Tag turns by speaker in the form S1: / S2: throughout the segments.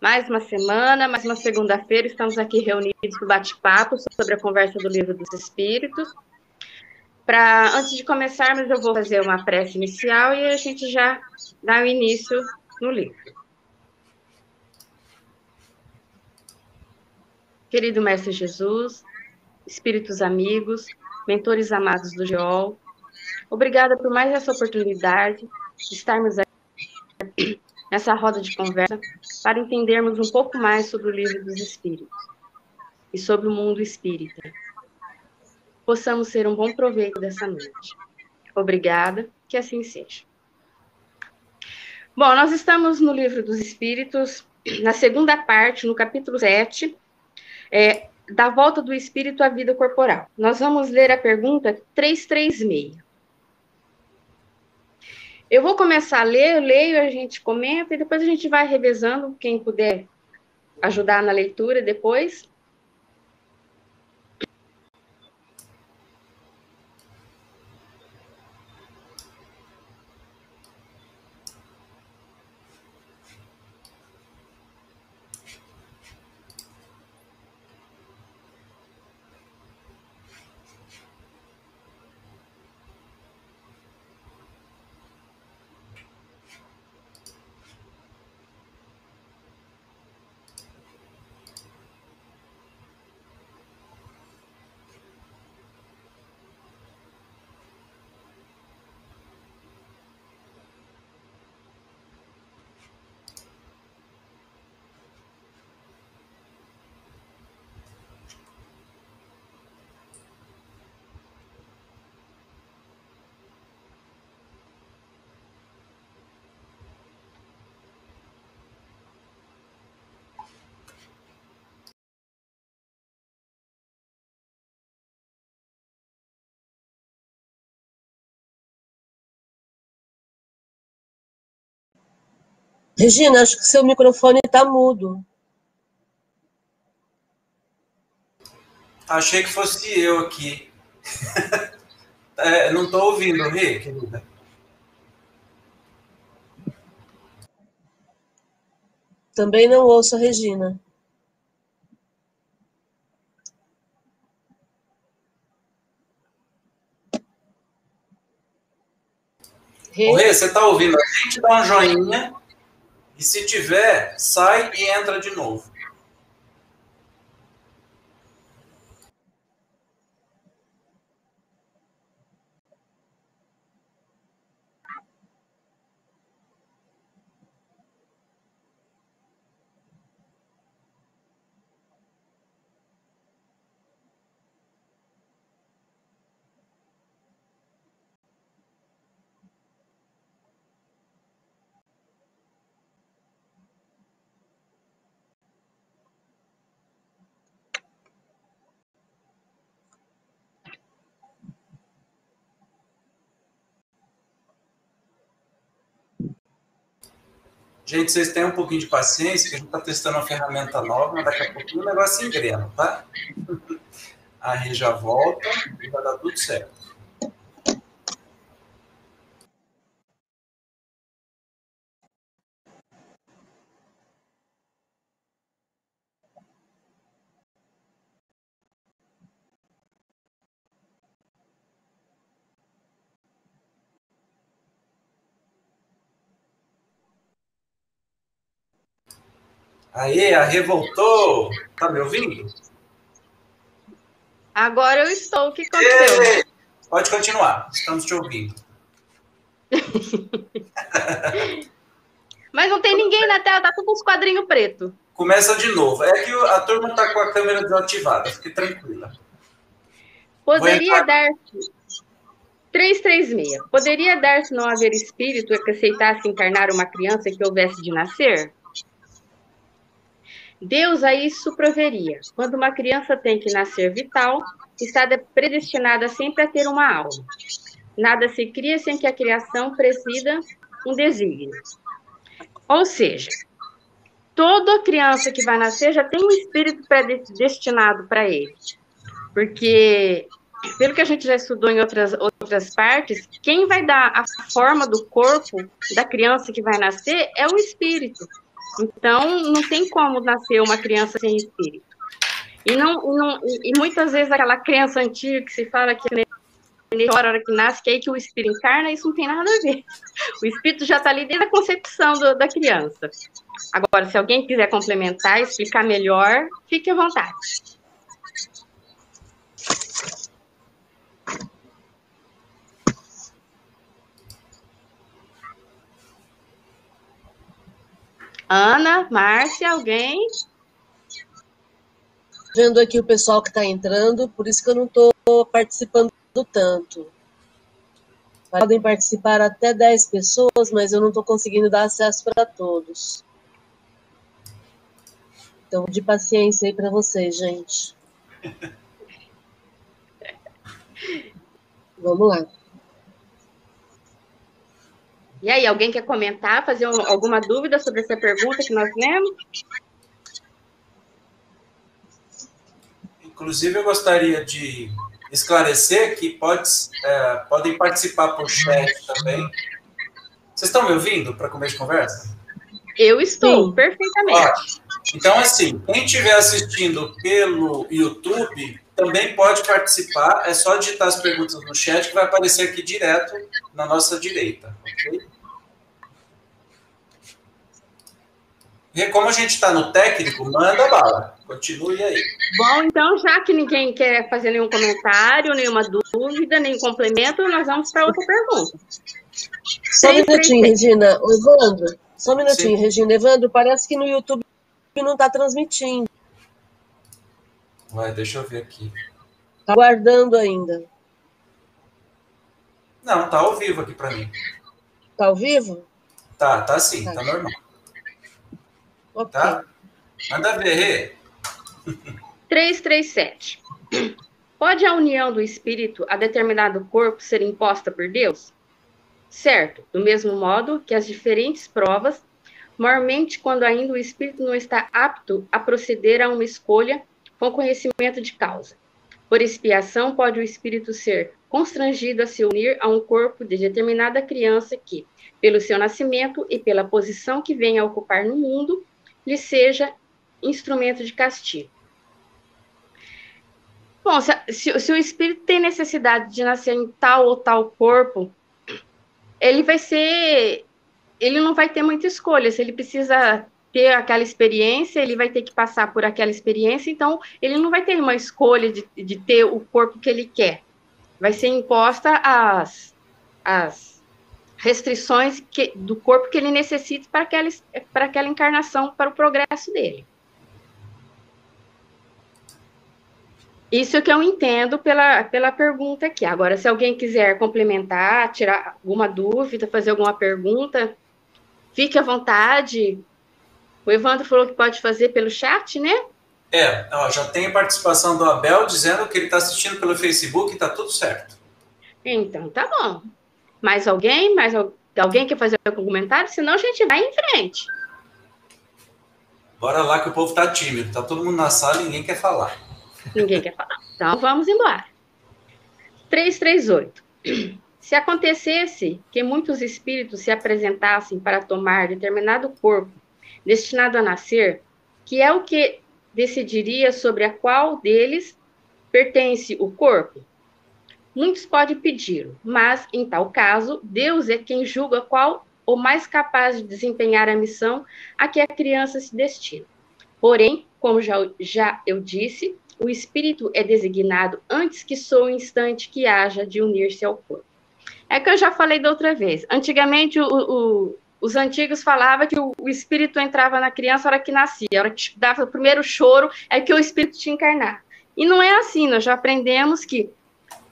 S1: Mais uma semana, mais uma segunda-feira, estamos aqui reunidos para o bate-papo sobre a conversa do Livro dos Espíritos. Para antes de começarmos, eu vou fazer uma prece inicial e a gente já dá o início no livro. Querido Mestre Jesus, espíritos amigos, mentores amados do Geol, obrigada por mais essa oportunidade de estarmos aqui nessa roda de conversa para entendermos um pouco mais sobre o livro dos Espíritos e sobre o mundo espírita. Possamos ser um bom proveito dessa noite. Obrigada, que assim seja. Bom, nós estamos no livro dos Espíritos, na segunda parte, no capítulo 7, é, da volta do espírito à vida corporal. Nós vamos ler a pergunta 336. Eu vou começar a ler, eu leio, a gente comenta e depois a gente vai revezando, quem puder ajudar na leitura depois.
S2: Regina, acho que seu microfone está mudo.
S3: Achei que fosse eu aqui. é, não estou ouvindo, Rê, querida.
S2: Também não ouço a Regina.
S3: Rê, Rê você está ouvindo a gente? Dá um joinha. E se tiver, sai e entra de novo. Gente, vocês têm um pouquinho de paciência, que a gente está testando uma ferramenta nova, mas daqui a pouquinho o negócio engrena, tá? A Rê já volta e vai dar tudo certo. Aí, a revoltou. Tá me ouvindo?
S1: Agora eu estou. O que aconteceu? Ei,
S3: pode continuar. Estamos te ouvindo.
S1: Mas não tem ninguém na tela, tá tudo uns quadrinhos preto.
S3: Começa de novo. É que a turma tá com a câmera desativada. Fique tranquila.
S1: Poderia dar-se. 336. Poderia dar-se não haver espírito que aceitasse encarnar uma criança que houvesse de nascer? Deus a isso proveria. Quando uma criança tem que nascer vital, está predestinada sempre a ter uma alma. Nada se cria sem que a criação presida um desígnio. Ou seja, toda criança que vai nascer já tem um espírito predestinado para ele. Porque, pelo que a gente já estudou em outras, outras partes, quem vai dar a forma do corpo da criança que vai nascer é o espírito. Então, não tem como nascer uma criança sem espírito. E, não, não, e muitas vezes aquela crença antiga que se fala que a hora que nasce, que é aí que o espírito encarna, isso não tem nada a ver. O espírito já está ali desde a concepção do, da criança. Agora, se alguém quiser complementar, explicar melhor, fique à vontade. Ana, Márcia, alguém?
S2: Vendo aqui o pessoal que está entrando, por isso que eu não estou participando tanto. Podem participar até 10 pessoas, mas eu não estou conseguindo dar acesso para todos. Então, de paciência aí para vocês, gente. Vamos lá.
S1: E aí, alguém quer comentar, fazer um, alguma dúvida sobre essa pergunta que nós lemos?
S3: Inclusive, eu gostaria de esclarecer que pode, é, podem participar por chat também. Vocês estão me ouvindo para começo de conversa?
S1: Eu estou, Sim. perfeitamente.
S3: Então, assim, quem estiver assistindo pelo YouTube também pode participar. É só digitar as perguntas no chat que vai aparecer aqui direto na nossa direita, ok? E como a gente está no técnico, manda bala. Continue aí.
S1: Bom, então, já que ninguém quer fazer nenhum comentário, nenhuma dúvida, nenhum complemento, nós vamos para outra pergunta.
S2: Só um minutinho, Regina. Evandro, só um minutinho, Sim. Regina. Evandro, parece que no YouTube não está transmitindo.
S3: Ué, deixa eu ver aqui.
S2: Está guardando ainda.
S3: Não, tá ao vivo aqui para mim.
S2: Tá ao vivo?
S3: Tá, tá sim, tá, tá normal. Okay. Tá? Manda ver,
S1: 337. Pode a união do espírito a determinado corpo ser imposta por Deus? Certo, do mesmo modo que as diferentes provas, maiormente quando ainda o espírito não está apto a proceder a uma escolha com conhecimento de causa. Por expiação, pode o espírito ser constrangido a se unir a um corpo de determinada criança que, pelo seu nascimento e pela posição que vem a ocupar no mundo, lhe seja instrumento de castigo. Bom, se, se, se, o espírito tem necessidade de nascer em tal ou tal corpo, ele vai ser. Ele não vai ter muita escolha. Se ele precisa ter aquela experiência, ele vai ter que passar por aquela experiência, então ele não vai ter uma escolha de, de ter o corpo que ele quer. Vai ser imposta as, as restrições que, do corpo que ele necessita para aquela, para aquela encarnação, para o progresso dele. Isso que eu entendo pela, pela pergunta aqui. Agora, se alguém quiser complementar, tirar alguma dúvida, fazer alguma pergunta, fique à vontade. O Evandro falou que pode fazer pelo chat, né?
S3: É, ó, já tem a participação do Abel dizendo que ele está assistindo pelo Facebook e está tudo certo.
S1: Então, tá bom. Mais alguém? Mais alguém quer fazer algum comentário? Senão a gente vai em frente.
S3: Bora lá que o povo tá tímido. Tá todo mundo na sala e ninguém quer falar.
S1: Ninguém quer falar. Então vamos embora. 338. Se acontecesse que muitos espíritos se apresentassem para tomar determinado corpo destinado a nascer, que é o que decidiria sobre a qual deles pertence o corpo? Muitos podem pedir, mas em tal caso, Deus é quem julga qual o mais capaz de desempenhar a missão a que a criança se destina. Porém, como já, já eu disse, o espírito é designado antes que sou o instante que haja de unir-se ao corpo. É que eu já falei da outra vez. Antigamente, o, o, os antigos falavam que o, o, espírito entrava na criança na hora que nascia, a hora que dava o primeiro choro, é que o espírito tinha encarnar. E não é assim, nós já aprendemos que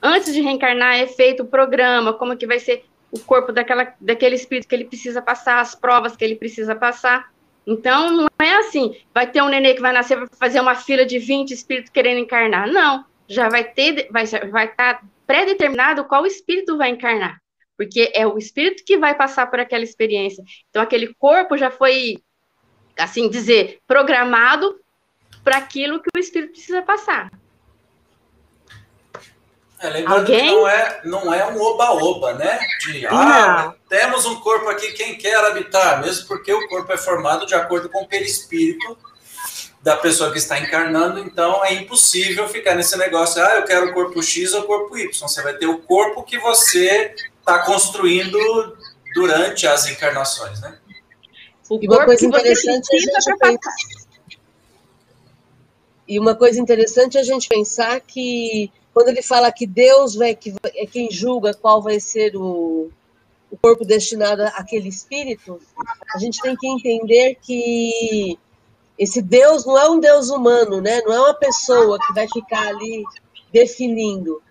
S1: antes de reencarnar é feito o programa, como que vai ser o corpo daquela, daquele espírito que ele precisa passar, as provas que ele precisa passar. Então, não é assim, vai ter um nenê que vai nascer, vai fazer uma fila de 20 espíritos querendo encarnar. Não, já vai ter, vai, vai estar tá pré-determinado qual espírito vai encarnar. Porque é o espírito que vai passar por aquela experiência. Então, aquele corpo já foi, assim dizer, programado para aquilo que o espírito precisa passar.
S3: É, lembrando Alguém? que não é, não é um oba-oba, né? De, ah, temos um corpo aqui, quem quer habitar? Mesmo porque o corpo é formado de acordo com o perispírito da pessoa que está encarnando, então é impossível ficar nesse negócio, ah, eu quero o corpo X ou o corpo Y. Você vai ter o corpo que você está construindo durante as encarnações, né?
S2: O e uma coisa interessante é a gente pensar... E uma coisa interessante é a gente pensar que quando ele fala que Deus que é quem julga qual vai ser o, o corpo destinado àquele espírito, a gente tem que entender que esse Deus não é um Deus humano, né? Não é uma pessoa que vai ficar ali definindo.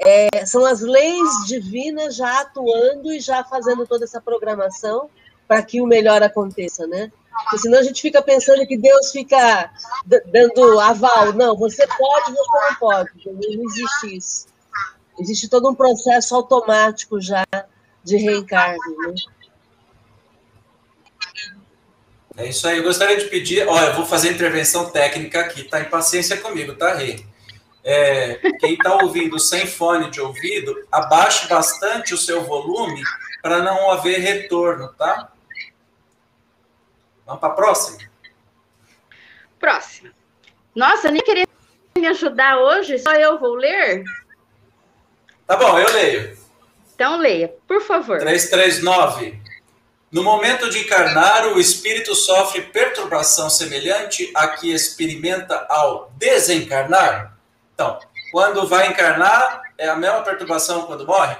S2: É, são as leis divinas já atuando e já fazendo toda essa programação para que o melhor aconteça, né? Porque senão a gente fica pensando que Deus fica dando aval. Não, você pode, você não pode. Não existe isso. Existe todo um processo automático já de reencarne, né?
S3: É isso aí. Eu gostaria de pedir. Olha, eu vou fazer intervenção técnica aqui, tá? Em paciência comigo, tá, Rei? É, quem está ouvindo sem fone de ouvido, abaixe bastante o seu volume para não haver retorno, tá? Vamos para a próxima?
S1: Próxima. Nossa, nem queria me ajudar hoje, só eu vou ler?
S3: Tá bom, eu leio.
S1: Então leia, por favor.
S3: 339. No momento de encarnar, o espírito sofre perturbação semelhante à que experimenta ao desencarnar? Então, quando vai encarnar, é a mesma perturbação quando morre?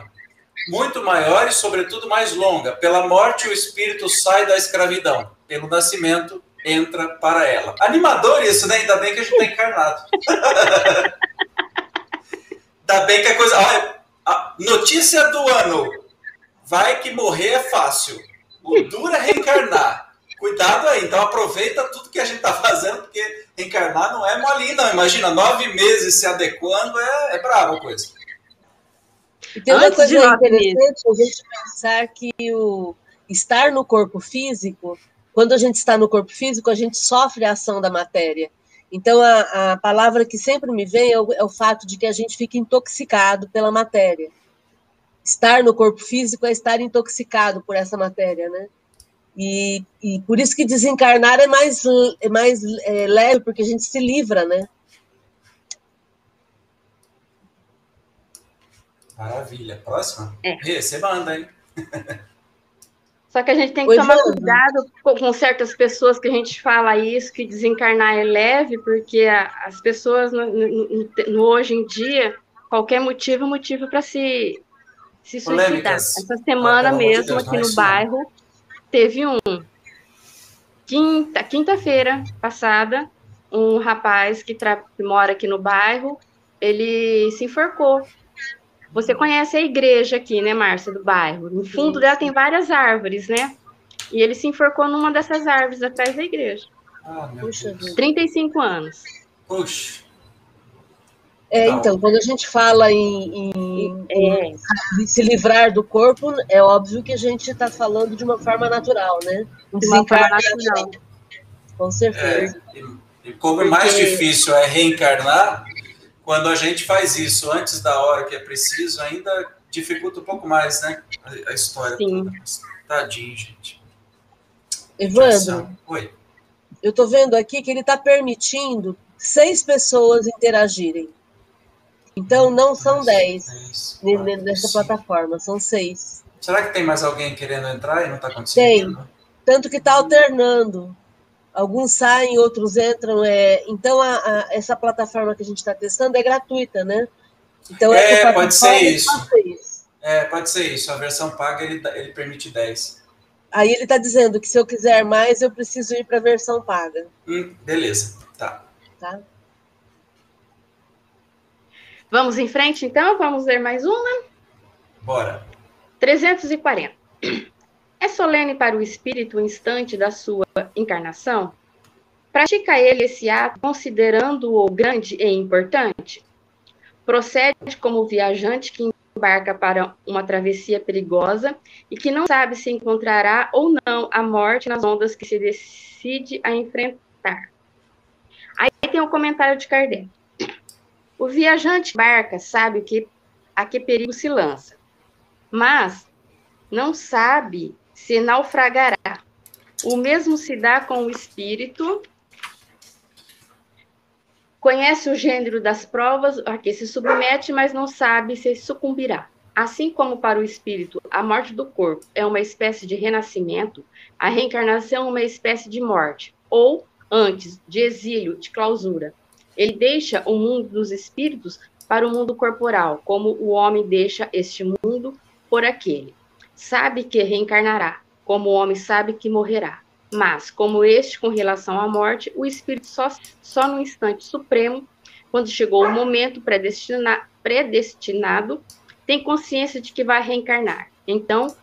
S3: Muito maior e, sobretudo, mais longa. Pela morte, o espírito sai da escravidão. Pelo nascimento, entra para ela. Animador isso, né? Ainda bem que a gente está encarnado. Ainda bem que a coisa. Olha, a notícia do ano. Vai que morrer é fácil. O duro é reencarnar. Cuidado aí, então aproveita tudo que a gente está fazendo, porque reencarnar não é molinho, não. Imagina, nove meses se adequando, é, é brava a coisa.
S2: E tem uma Antes coisa interessante a gente pensar que o estar no corpo físico, quando a gente está no corpo físico, a gente sofre a ação da matéria. Então, a, a palavra que sempre me vem é o, é o fato de que a gente fica intoxicado pela matéria estar no corpo físico é estar intoxicado por essa matéria, né? E, e por isso que desencarnar é mais, é mais é, leve, porque a gente se livra, né?
S3: Maravilha. Próxima? É. Você manda, hein?
S1: Só que a gente tem que tomar cuidado com certas pessoas que a gente fala isso, que desencarnar é leve, porque as pessoas no, no, no hoje em dia, qualquer motivo é motivo para se se suicidar. Essa semana ah, mesmo, Deus, aqui no bairro, teve um. Quinta, quinta-feira passada, um rapaz que, que mora aqui no bairro, ele se enforcou. Você conhece a igreja aqui, né, Márcia, do bairro? No fundo dela tem várias árvores, né? E ele se enforcou numa dessas árvores atrás da igreja. Ah, Puxa, 35 anos.
S3: Puxa.
S2: É, então, quando a gente fala em, em, é. em, se livrar do corpo, é óbvio que a gente está falando de uma forma natural, né?
S1: De uma forma natural.
S2: Com certeza.
S3: É, e, e como Porque... mais difícil é reencarnar, quando a gente faz isso antes da hora que é preciso, ainda dificulta um pouco mais, né? A, a história Sim. toda. Tadinho, gente.
S2: Evandro, Oi. eu estou vendo aqui que ele está permitindo seis pessoas interagirem. Então, não são 10 nessa plataforma, são seis.
S3: Será que tem mais alguém querendo entrar e não está conseguindo?
S2: Tem, tanto que está alternando. Alguns saem, outros entram. É... Então, a, a, essa plataforma que a gente está testando é gratuita, né?
S3: Então, é, pode ser isso. É, pode ser isso. A versão paga, ele, ele permite 10.
S2: Aí ele está dizendo que se eu quiser mais, eu preciso ir para a versão paga.
S3: Hum, beleza, tá.
S2: Tá?
S1: Vamos em frente, então? Vamos ler mais uma?
S3: Bora.
S1: 340. É solene para o espírito o instante da sua encarnação? Pratica ele esse ato considerando-o grande e importante? Procede como viajante que embarca para uma travessia perigosa e que não sabe se encontrará ou não a morte nas ondas que se decide a enfrentar. Aí tem o um comentário de Kardec. O viajante barca sabe que a que perigo se lança, mas não sabe se naufragará. O mesmo se dá com o espírito. Conhece o gênero das provas a que se submete, mas não sabe se sucumbirá. Assim como para o espírito a morte do corpo é uma espécie de renascimento, a reencarnação é uma espécie de morte, ou, antes, de exílio, de clausura. Ele deixa o mundo dos espíritos para o mundo corporal, como o homem deixa este mundo por aquele. Sabe que reencarnará, como o homem sabe que morrerá. Mas, como este com relação à morte, o espírito só, só no instante supremo, quando chegou o momento predestina, predestinado, tem consciência de que vai reencarnar. Então,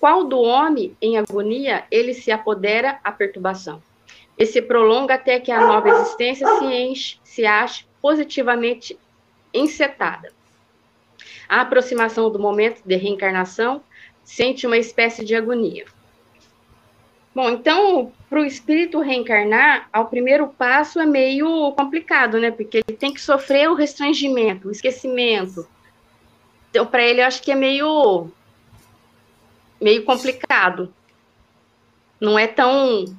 S1: qual do homem em agonia ele se apodera a perturbação? E se prolonga até que a nova existência se enche, se ache positivamente encetada. A aproximação do momento de reencarnação sente uma espécie de agonia. Bom, então, para o espírito reencarnar, ao primeiro passo é meio complicado, né? Porque ele tem que sofrer o restringimento, o esquecimento. Então, para ele, eu acho que é meio, meio complicado. Não é tão,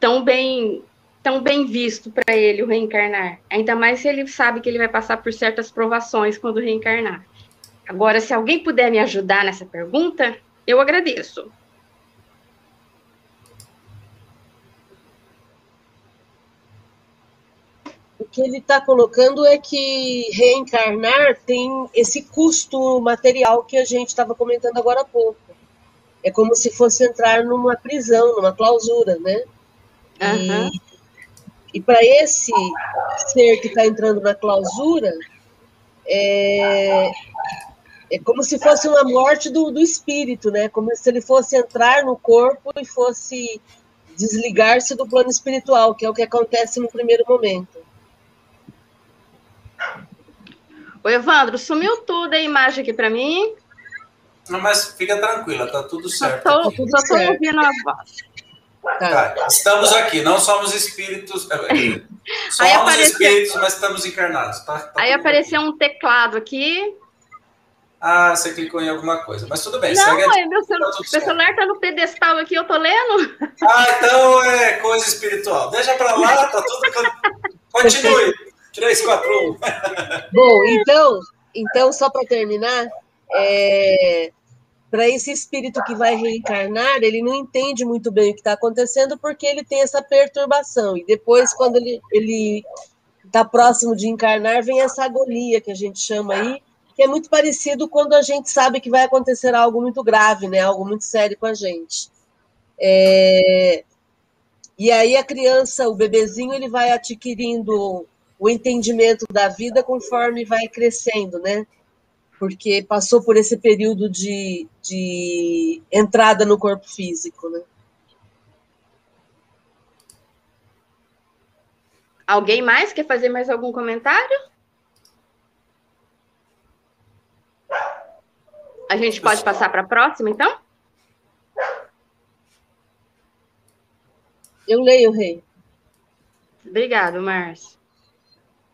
S1: tão bem tão bem visto para ele o reencarnar. Ainda mais se ele sabe que ele vai passar por certas provações quando reencarnar. Agora, se alguém puder me ajudar nessa pergunta, eu agradeço.
S2: O que ele está colocando é que reencarnar tem esse custo material que a gente estava comentando agora há pouco. É como se fosse entrar numa prisão, numa clausura, né? Uhum. E e para esse ser que está entrando na clausura, é, é como se fosse uma morte do, do espírito, né? Como se ele fosse entrar no corpo e fosse desligar-se do plano espiritual, que é o que acontece no primeiro momento.
S1: O Evandro, sumiu tudo a imagem aqui para mim.
S3: Não, mas fica tranquila, tá tudo certo.
S1: Só
S3: tô,
S1: tudo só estou ouvindo a voz.
S3: Tá. tá. Estamos aqui, não somos espíritos. É, é, somos apareceu... espíritos, mas estamos encarnados. Tá,
S1: tá aí apareceu bem. um teclado aqui.
S3: Ah, você clicou em alguma coisa, mas tudo bem.
S1: Não, é, meu, celu... tá meu celular está no pedestal aqui, eu tô lendo.
S3: Ah, então é coisa espiritual. Deixa para lá, tá tudo. Continue. 3, 4, 1.
S2: Bom, então, então só para terminar, é, para esse espírito que vai reencarnar, ele não entende muito bem o que está acontecendo porque ele tem essa perturbação. E depois, quando ele está próximo de encarnar, vem essa agonia que a gente chama aí, que é muito parecido quando a gente sabe que vai acontecer algo muito grave, né? Algo muito sério com a gente. É... E aí a criança, o bebezinho, ele vai adquirindo o entendimento da vida conforme vai crescendo, né? porque passou por esse período de, de entrada no corpo físico, né?
S1: Alguém mais quer fazer mais algum comentário? A gente pode passar para a próxima, então?
S2: Eu leio, Rei.
S1: Obrigado, Márcio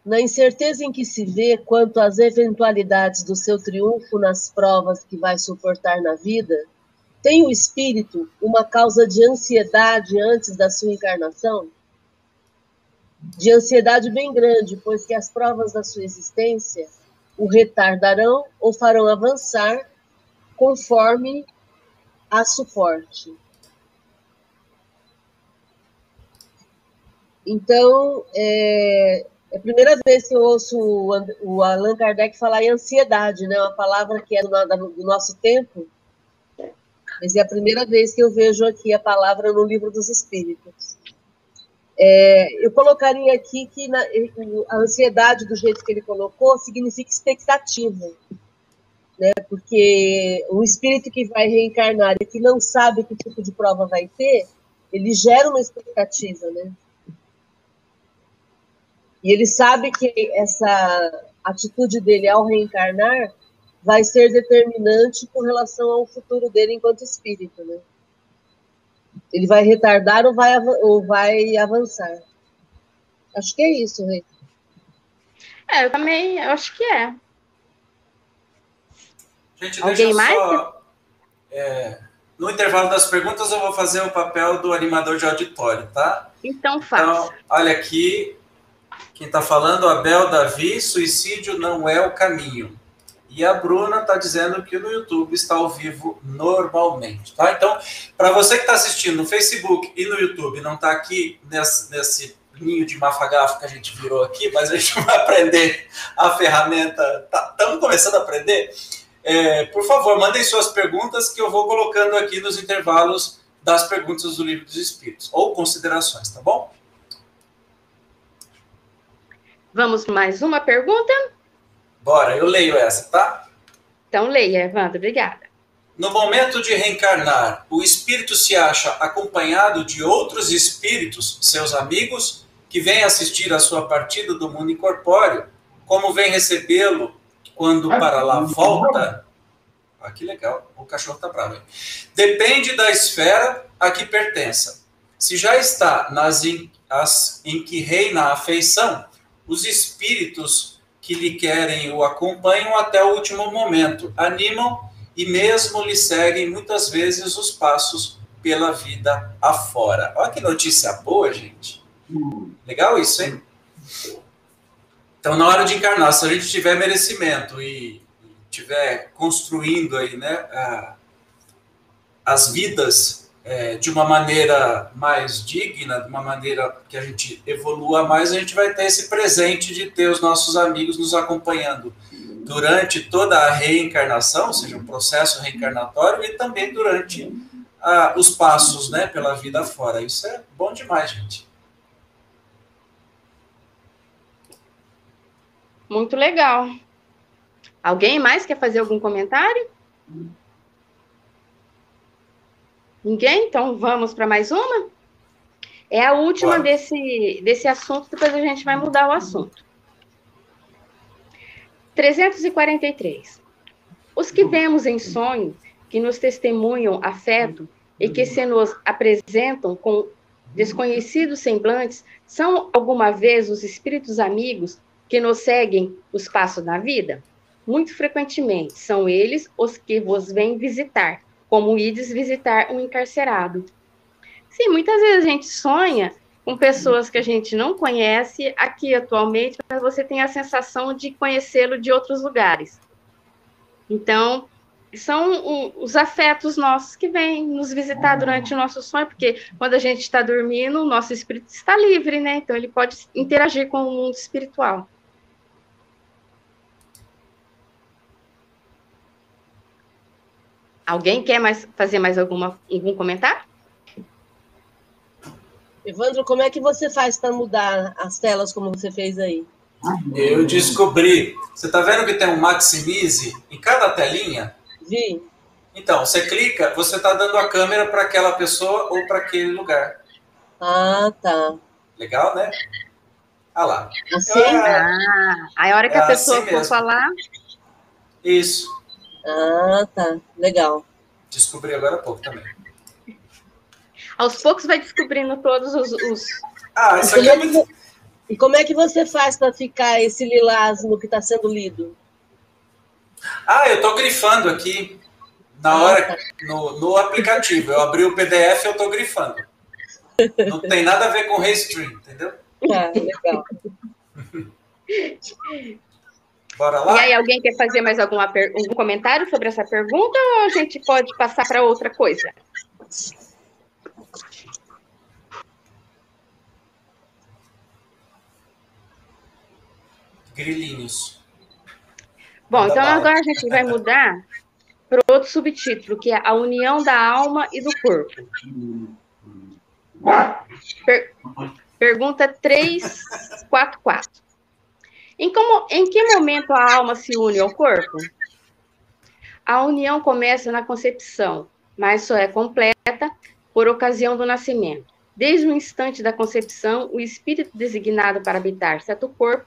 S2: na incerteza em que se vê quanto às eventualidades do seu triunfo nas provas que vai suportar na vida, tem o espírito uma causa de ansiedade antes da sua encarnação? De ansiedade bem grande, pois que as provas da sua existência o retardarão ou farão avançar conforme a suporte. Então, é, é a primeira vez que eu ouço o Allan Kardec falar em ansiedade, né? Uma palavra que é do nosso tempo. Mas é a primeira vez que eu vejo aqui a palavra no livro dos Espíritos. É, eu colocaria aqui que na, a ansiedade, do jeito que ele colocou, significa expectativa. Né? Porque um espírito que vai reencarnar e que não sabe que tipo de prova vai ter, ele gera uma expectativa, né? E ele sabe que essa atitude dele ao reencarnar vai ser determinante com relação ao futuro dele enquanto espírito, né? Ele vai retardar ou vai, ou vai avançar. Acho que é isso, Rei.
S1: É, eu também acho que é.
S3: Gente, Alguém mais? Só, é, no intervalo das perguntas, eu vou fazer o papel do animador de auditório, tá?
S1: Então, faça. Então,
S3: olha aqui, quem está falando, Abel Davi, suicídio não é o caminho. E a Bruna está dizendo que no YouTube está ao vivo normalmente, tá? Então, para você que está assistindo no Facebook e no YouTube, não está aqui nesse, nesse ninho de mafagafo que a gente virou aqui, mas a gente vai aprender a ferramenta, estamos tá, começando a aprender. É, por favor, mandem suas perguntas que eu vou colocando aqui nos intervalos das perguntas do Livro dos Espíritos, ou considerações, tá bom?
S1: Vamos mais uma pergunta?
S3: Bora, eu leio essa, tá?
S1: Então leia, Evandro, obrigada.
S3: No momento de reencarnar, o espírito se acha acompanhado de outros espíritos, seus amigos, que vêm assistir a sua partida do mundo incorpóreo, como vem recebê-lo quando para lá volta. Ah, que legal, o cachorro tá bravo. Hein? Depende da esfera a que pertença. Se já está nas em, as, em que reina a afeição, os espíritos que lhe querem o acompanham até o último momento, animam e mesmo lhe seguem muitas vezes os passos pela vida afora. Olha que notícia boa, gente. Legal isso, hein? Então, na hora de encarnar, se a gente tiver merecimento e tiver construindo aí, né, as vidas é, de uma maneira mais digna, de uma maneira que a gente evolua mais, a gente vai ter esse presente de ter os nossos amigos nos acompanhando durante toda a reencarnação, ou seja, o processo reencarnatório, e também durante ah, os passos né, pela vida fora. Isso é bom demais, gente.
S1: Muito legal. Alguém mais quer fazer algum comentário? Ninguém? Então vamos para mais uma? É a última desse, desse assunto, depois a gente vai mudar o assunto. 343. Os que vemos em sonho, que nos testemunham afeto e que se nos apresentam com desconhecidos semblantes, são alguma vez os espíritos amigos que nos seguem os passos da vida? Muito frequentemente são eles os que vos vêm visitar, como ides visitar um encarcerado. Sim, muitas vezes a gente sonha com pessoas que a gente não conhece aqui atualmente, mas você tem a sensação de conhecê-lo de outros lugares. Então, são os afetos nossos que vêm nos visitar durante o nosso sonho, porque quando a gente está dormindo, o nosso espírito está livre, né? Então, ele pode interagir com o mundo espiritual. Alguém quer mais fazer mais alguma, algum comentário?
S2: Evandro, como é que você faz para mudar as telas como você fez aí?
S3: Eu descobri. Você está vendo que tem um maximize em cada telinha?
S2: Vi.
S3: Então, você clica, você está dando a câmera para aquela pessoa ou para aquele lugar.
S2: Ah, tá.
S3: Legal, né? Ah lá.
S1: Assim? Ah, aí a hora que é a pessoa assim for falar.
S3: Isso.
S2: Ah, tá. Legal.
S3: Descobri agora há pouco também.
S1: Aos poucos vai descobrindo todos os. os...
S3: Ah, isso aqui é muito.
S2: E como é que você faz para ficar esse lilás no que está sendo lido?
S3: Ah, eu estou grifando aqui na ah, hora tá. no, no aplicativo. Eu abri o PDF e eu estou grifando. Não tem nada a ver com restream, entendeu?
S2: Ah, legal.
S3: Bora lá?
S1: E aí, alguém quer fazer mais alguma algum comentário sobre essa pergunta ou a gente pode passar para outra coisa?
S3: Grilinhos.
S1: Bom, então agora a gente vai mudar para outro subtítulo, que é a união da alma e do corpo. Per pergunta 344. Em, como, em que momento a alma se une ao corpo? A união começa na concepção, mas só é completa por ocasião do nascimento. Desde o instante da concepção, o espírito designado para habitar certo corpo,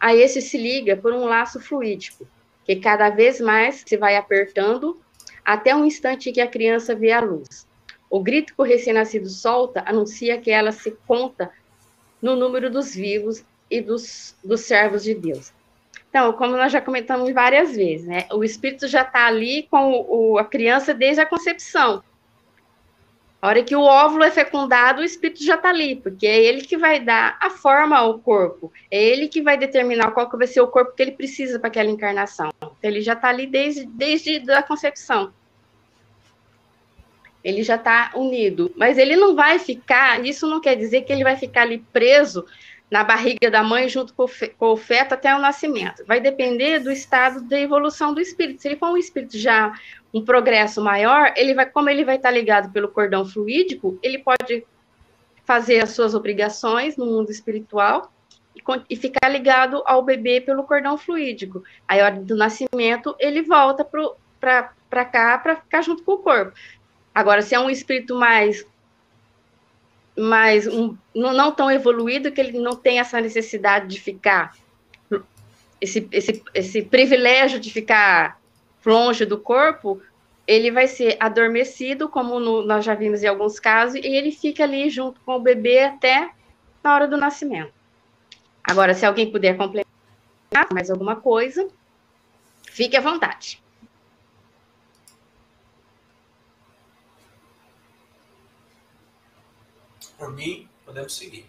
S1: a esse se liga por um laço fluídico, que cada vez mais se vai apertando até o instante em que a criança vê a luz. O grito que o recém-nascido solta anuncia que ela se conta no número dos vivos e dos, dos servos de Deus. Então, como nós já comentamos várias vezes, né? O espírito já está ali com o, a criança desde a concepção. A hora que o óvulo é fecundado, o espírito já está ali, porque é ele que vai dar a forma ao corpo, é ele que vai determinar qual que vai ser o corpo que ele precisa para aquela encarnação. Então, ele já está ali desde, desde a concepção. Ele já está unido, mas ele não vai ficar. Isso não quer dizer que ele vai ficar ali preso na barriga da mãe junto com o, feto até o nascimento. Vai depender do estado de evolução do espírito. Se ele for um espírito já um progresso maior, ele vai, como ele vai estar ligado pelo cordão fluídico, ele pode fazer as suas obrigações no mundo espiritual e, e ficar ligado ao bebê pelo cordão fluídico. Aí, a hora do nascimento, ele volta para cá para ficar junto com o corpo. Agora, se é um espírito mais mas um, não tão evoluído que ele não tem essa necessidade de ficar esse, esse, esse privilégio de ficar longe do corpo, ele vai ser adormecido, como no, nós já vimos em alguns casos, e ele fica ali junto com o bebê até na hora do nascimento. Agora, se alguém puder complementar mais alguma coisa, fique à vontade.
S3: Por mim, podemos seguir.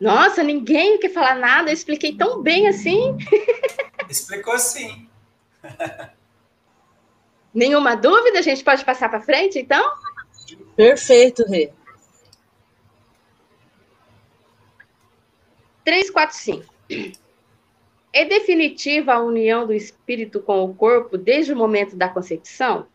S1: Nossa, ninguém quer falar nada, eu expliquei tão bem assim.
S3: Explicou sim.
S1: Nenhuma dúvida? A gente pode passar para frente, então?
S2: Perfeito, Rê.
S1: 3, 4, 5. É definitiva a união do espírito com o corpo desde o momento da concepção?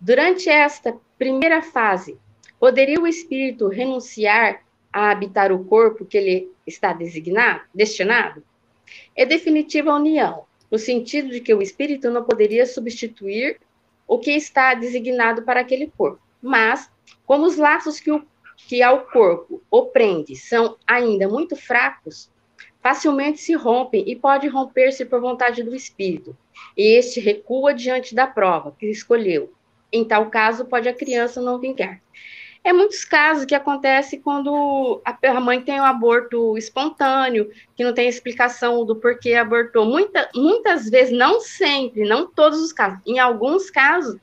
S1: Durante esta primeira fase, Poderia o espírito renunciar a habitar o corpo que ele está designado, destinado? É definitiva a união, no sentido de que o espírito não poderia substituir o que está designado para aquele corpo. Mas, como os laços que, o, que ao corpo o prende são ainda muito fracos, facilmente se rompem e pode romper-se por vontade do espírito, e este recua diante da prova que escolheu. Em tal caso, pode a criança não vingar. É muitos casos que acontece quando a mãe tem um aborto espontâneo, que não tem explicação do porquê abortou. Muita, muitas vezes, não sempre, não todos os casos, em alguns casos,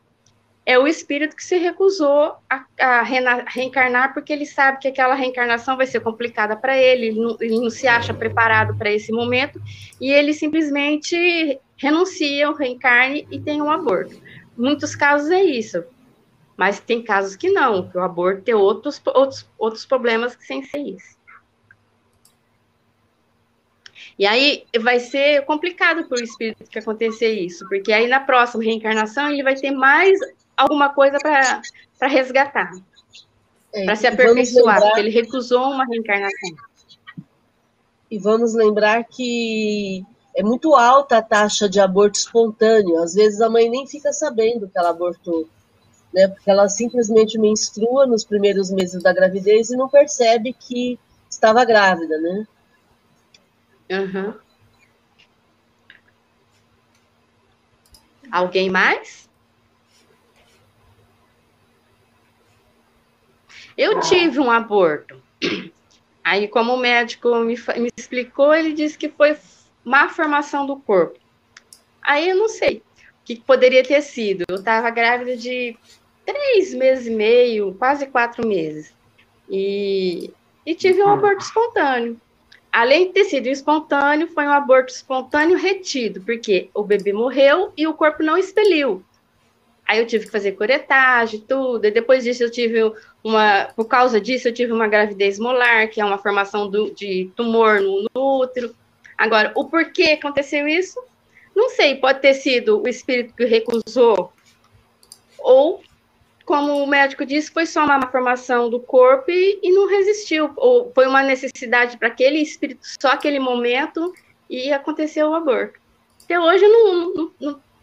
S1: é o espírito que se recusou a, a reencarnar porque ele sabe que aquela reencarnação vai ser complicada para ele, ele não, ele não se acha preparado para esse momento, e ele simplesmente renuncia reencarne e tem um aborto. Muitos casos é isso mas tem casos que não, que o aborto tem outros, outros, outros problemas que sem ser isso. E aí vai ser complicado para o espírito que acontecer isso, porque aí na próxima reencarnação ele vai ter mais alguma coisa para resgatar, é, para se aperfeiçoar, lembrar... porque ele recusou uma reencarnação.
S2: E vamos lembrar que é muito alta a taxa de aborto espontâneo. Às vezes a mãe nem fica sabendo que ela abortou né? Porque ela simplesmente menstrua nos primeiros meses da gravidez e não percebe que estava grávida, né?
S1: Uhum. Alguém mais? Eu tive um aborto. Aí, como o médico me, me explicou, ele disse que foi má formação do corpo. Aí eu não sei o que poderia ter sido. Eu estava grávida de três meses e meio, quase quatro meses. E, e tive um aborto espontâneo. Além de ter sido espontâneo, foi um aborto espontâneo retido, porque o bebê morreu e o corpo não expeliu. Aí eu tive que fazer curetagem, tudo. E depois disso eu tive uma, por causa disso eu tive uma gravidez molar, que é uma formação do, de tumor no, no útero. Agora, o porquê aconteceu isso? Não sei, pode ter sido o espírito que recusou ou como o médico disse, foi só uma formação do corpo e, e não resistiu. Ou foi uma necessidade para aquele espírito, só aquele momento, e aconteceu o aborto. Até hoje eu não, não,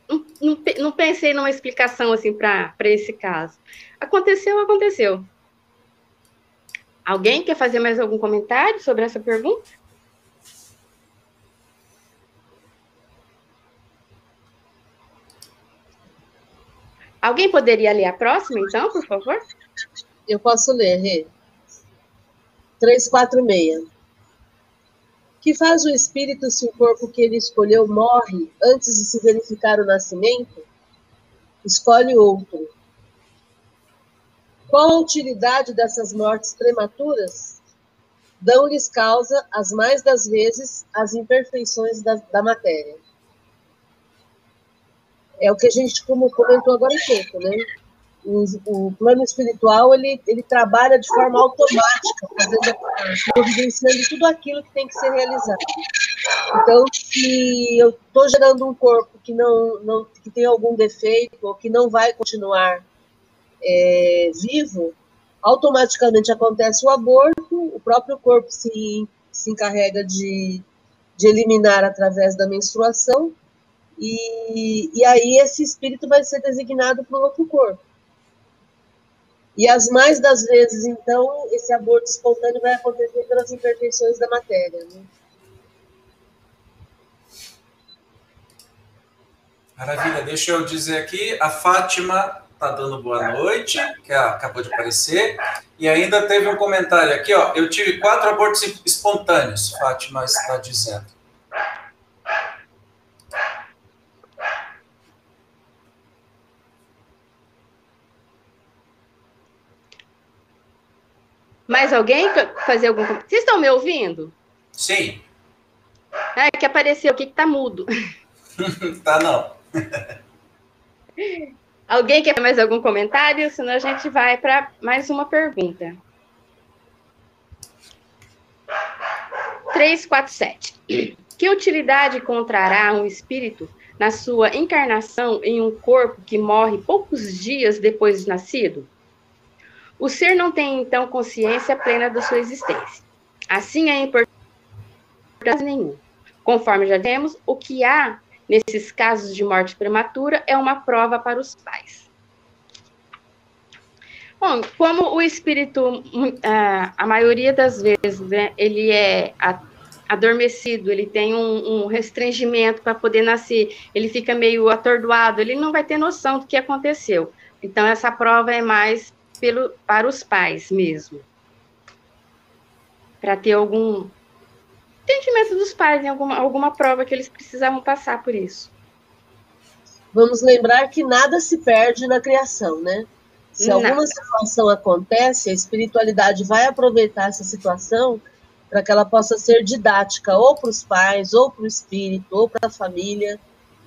S1: não, não, não pensei numa explicação assim para esse caso. Aconteceu, aconteceu. Alguém quer fazer mais algum comentário sobre essa pergunta? Alguém poderia ler a próxima, então, por favor?
S2: Eu posso ler, Rê. 346. que faz o espírito se o corpo que ele escolheu morre antes de se verificar o nascimento? Escolhe outro. Qual a utilidade dessas mortes prematuras? Dão-lhes causa, as mais das vezes, as imperfeições da, da matéria. É o que a gente como comentou agora há pouco, né? o, o, plano espiritual ele, ele trabalha de forma automática, fazendo, providenciando tudo aquilo que tem que ser realizado. Então, se eu estou gerando um corpo que não, não que tem algum defeito ou que não vai continuar é, vivo, automaticamente acontece o aborto, o próprio corpo se, se encarrega de, de eliminar através da menstruação, e, e aí esse espírito vai ser designado para outro corpo. E as mais das vezes, então, esse aborto espontâneo vai acontecer pelas imperfeições da matéria. Né?
S3: Maravilha, deixa eu dizer aqui, a Fátima está dando boa noite, que acabou de aparecer, e ainda teve um comentário aqui, ó, eu tive quatro abortos espontâneos, Fátima está dizendo.
S1: Mais alguém fazer algum Vocês estão me ouvindo?
S3: Sim.
S1: É que apareceu aqui que tá mudo.
S3: tá não.
S1: Alguém quer mais algum comentário? Senão a gente vai para mais uma pergunta. 347. Que utilidade encontrará um espírito na sua encarnação em um corpo que morre poucos dias depois de nascido? O ser não tem, então, consciência plena da sua existência. Assim, é importância nenhuma. Conforme já temos, o que há nesses casos de morte prematura é uma prova para os pais. Bom, como o espírito, a maioria das vezes, né, ele é adormecido, ele tem um, um restringimento para poder nascer, ele fica meio atordoado, ele não vai ter noção do que aconteceu. Então, essa prova é mais pelo, para os pais mesmo. Para ter algum entendimento dos pais em alguma, alguma prova que eles precisavam passar por isso.
S2: Vamos lembrar que nada se perde na criação, né? Se nada. alguma situação acontece, a espiritualidade vai aproveitar essa situação para que ela possa ser didática ou para os pais, ou para o espírito, ou para a família.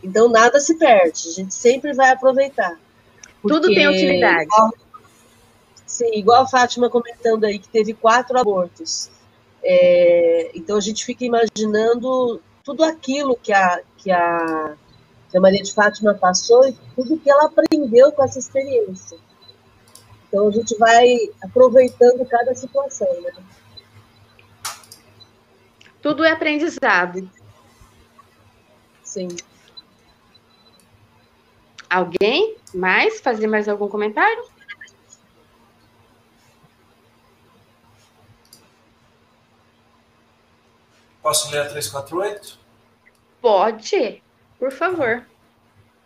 S2: Então nada se perde, a gente sempre vai aproveitar.
S1: Tudo tem utilidade.
S2: Sim, igual a Fátima comentando aí que teve quatro abortos. É, então a gente fica imaginando tudo aquilo que a, que, a, que a Maria de Fátima passou e tudo que ela aprendeu com essa experiência. Então a gente vai aproveitando cada situação, né?
S1: Tudo é aprendizado.
S2: Sim.
S1: Alguém mais? Fazer mais algum comentário?
S3: Posso ler a 348?
S1: Pode, por favor.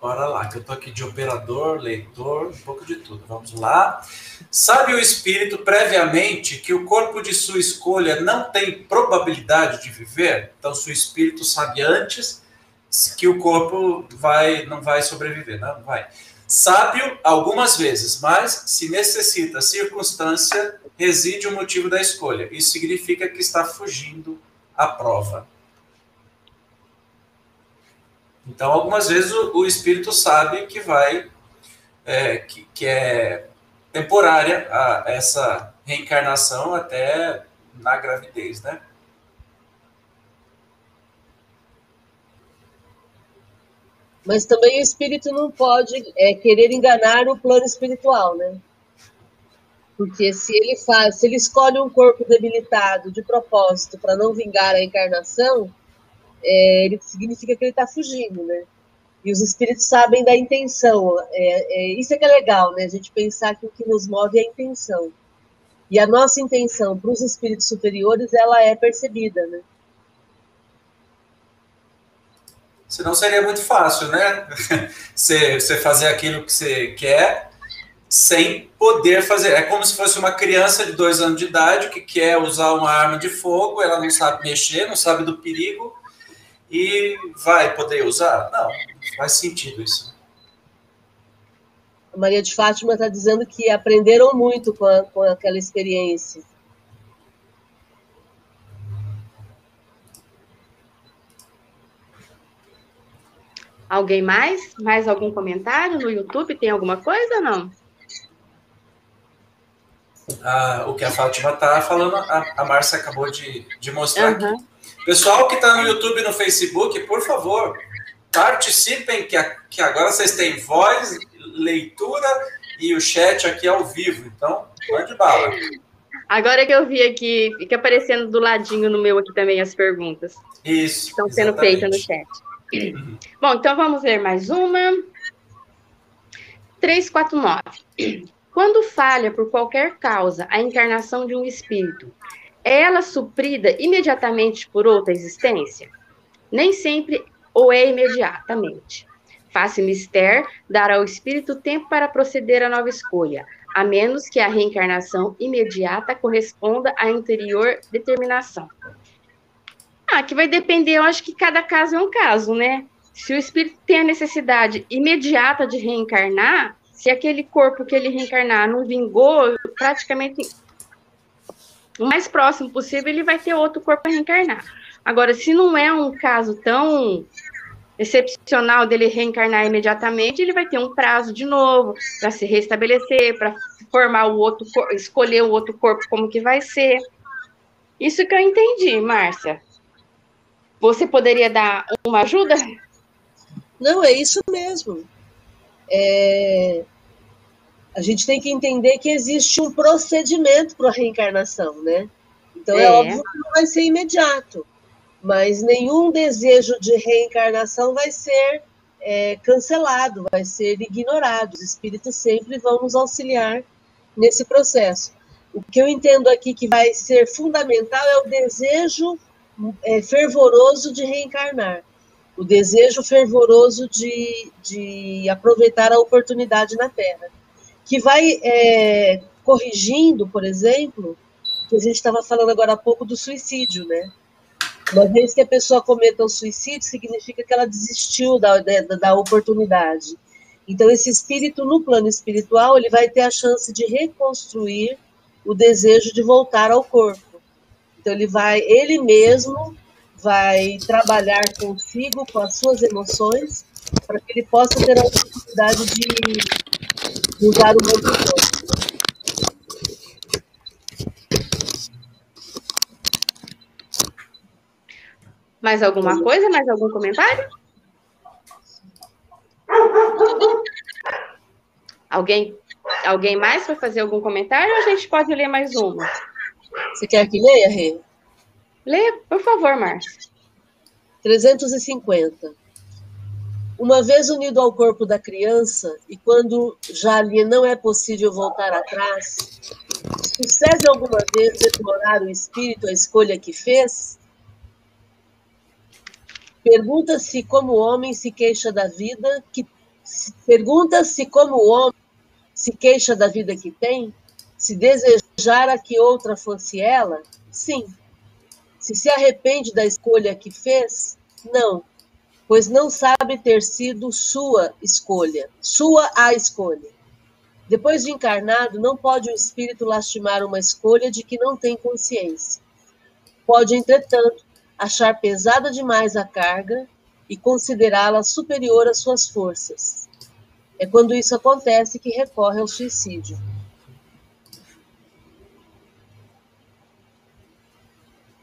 S3: Bora lá, que eu tô aqui de operador, leitor, um pouco de tudo. Vamos lá. Sabe o espírito previamente que o corpo de sua escolha não tem probabilidade de viver? Então, seu espírito sabe antes que o corpo vai não vai sobreviver, não vai. Sábio algumas vezes, mas se necessita circunstância, reside o motivo da escolha. Isso significa que está fugindo a prova. Então, algumas vezes o, o espírito sabe que vai, é, que, que, é temporária a, essa reencarnação até na gravidez, né?
S2: Mas também o espírito não pode é, querer enganar o plano espiritual, né? Porque se ele faz, se ele escolhe um corpo debilitado de propósito para não vingar a encarnação, é, ele significa que ele está fugindo, né? E os espíritos sabem da intenção. É, é, isso é que é legal, né? A gente pensar que o que nos move é a intenção. E a nossa intenção para os espíritos superiores, ela é percebida, né?
S3: Senão seria muito fácil, né? você, você fazer aquilo que você quer sem poder fazer. É como se fosse uma criança de dois anos de idade que quer usar uma arma de fogo, ela não sabe mexer, não sabe do perigo e vai poder usar? Não, faz sentido isso.
S2: A Maria de Fátima está dizendo que aprenderam muito com, a, com aquela experiência.
S1: Alguém mais? Mais algum comentário no YouTube? Tem alguma coisa ou não?
S3: Ah, o que a Fátima está falando, a, a Márcia acabou de, de mostrar uhum. aqui. Pessoal que está no YouTube e no Facebook, por favor, participem, que, a, que agora vocês têm voz, leitura e o chat aqui ao vivo. Então, mande bala.
S1: Agora que eu vi aqui, fica aparecendo do ladinho no meu aqui também as perguntas.
S3: Isso.
S1: Estão sendo feitas no chat. Bom, então vamos ver mais uma. 349. Quando falha por qualquer causa a encarnação de um espírito, é ela suprida imediatamente por outra existência? Nem sempre ou é imediatamente. Faz-se mister dar ao espírito tempo para proceder à nova escolha, a menos que a reencarnação imediata corresponda à anterior determinação. Ah, que vai depender, eu acho que cada caso é um caso, né? Se o espírito tem a necessidade imediata de reencarnar, se aquele corpo que ele reencarnar não vingou, praticamente o mais próximo possível, ele vai ter outro corpo para reencarnar. Agora, se não é um caso tão excepcional dele reencarnar imediatamente, ele vai ter um prazo de novo para se restabelecer, para formar o outro, escolher o outro corpo como que vai ser. Isso que eu entendi, Márcia. Você poderia dar uma ajuda?
S2: Não, é isso mesmo. É... A gente tem que entender que existe um procedimento para a reencarnação, né? Então é. é óbvio que não vai ser imediato, mas nenhum desejo de reencarnação vai ser é, cancelado, vai ser ignorado. Os espíritos sempre vão nos auxiliar nesse processo. O que eu entendo aqui que vai ser fundamental é o desejo é, fervoroso de reencarnar, o desejo fervoroso de, de aproveitar a oportunidade na Terra, que vai é, corrigindo, por exemplo, que a gente estava falando agora há pouco do suicídio, né? Uma vez que a pessoa cometa o suicídio, significa que ela desistiu da, da, da oportunidade. Então, esse espírito, no plano espiritual, ele vai ter a chance de reconstruir o desejo de voltar ao corpo. Então ele vai, ele mesmo vai trabalhar consigo, com as suas emoções, para que ele possa ter a oportunidade de, de usar o.
S1: Mais alguma coisa? Mais algum comentário? Alguém, alguém mais vai fazer algum comentário ou a gente pode ler mais uma?
S2: Você quer que leia, Rê?
S1: Leia, por favor, Márcia.
S2: 350. Uma vez unido ao corpo da criança, e quando já ali não é possível voltar atrás, sucede alguma vez deplorar o espírito a escolha que fez? Pergunta-se como o homem se queixa da vida que pergunta-se como o homem se queixa da vida que tem, se desejara que outra fosse ela? Sim. Se se arrepende da escolha que fez? Não, pois não sabe ter sido sua escolha, sua a escolha. Depois de encarnado, não pode o espírito lastimar uma escolha de que não tem consciência. Pode, entretanto, achar pesada demais a carga e considerá-la superior às suas forças. É quando isso acontece que recorre ao suicídio.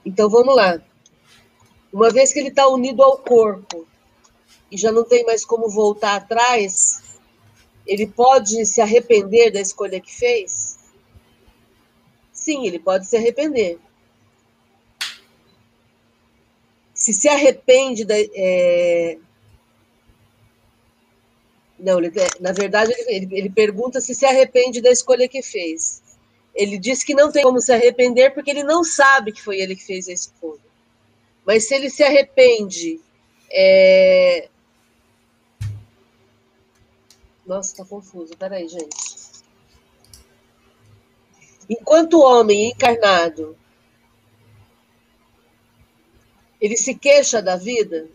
S2: Então vamos lá. Uma vez que ele está unido ao corpo e já não tem mais como voltar atrás, ele pode se arrepender da escolha que fez? Sim, ele pode se arrepender. Se se arrepende da. É... Não, ele, na verdade, ele, ele pergunta se se arrepende da escolha que fez. Ele diz que não tem como se arrepender porque ele não sabe que foi ele que fez a escolha. Mas se ele se arrepende. É... Nossa, tá confuso. Peraí, gente. enquanto homem encarnado, ele se queixa da vida,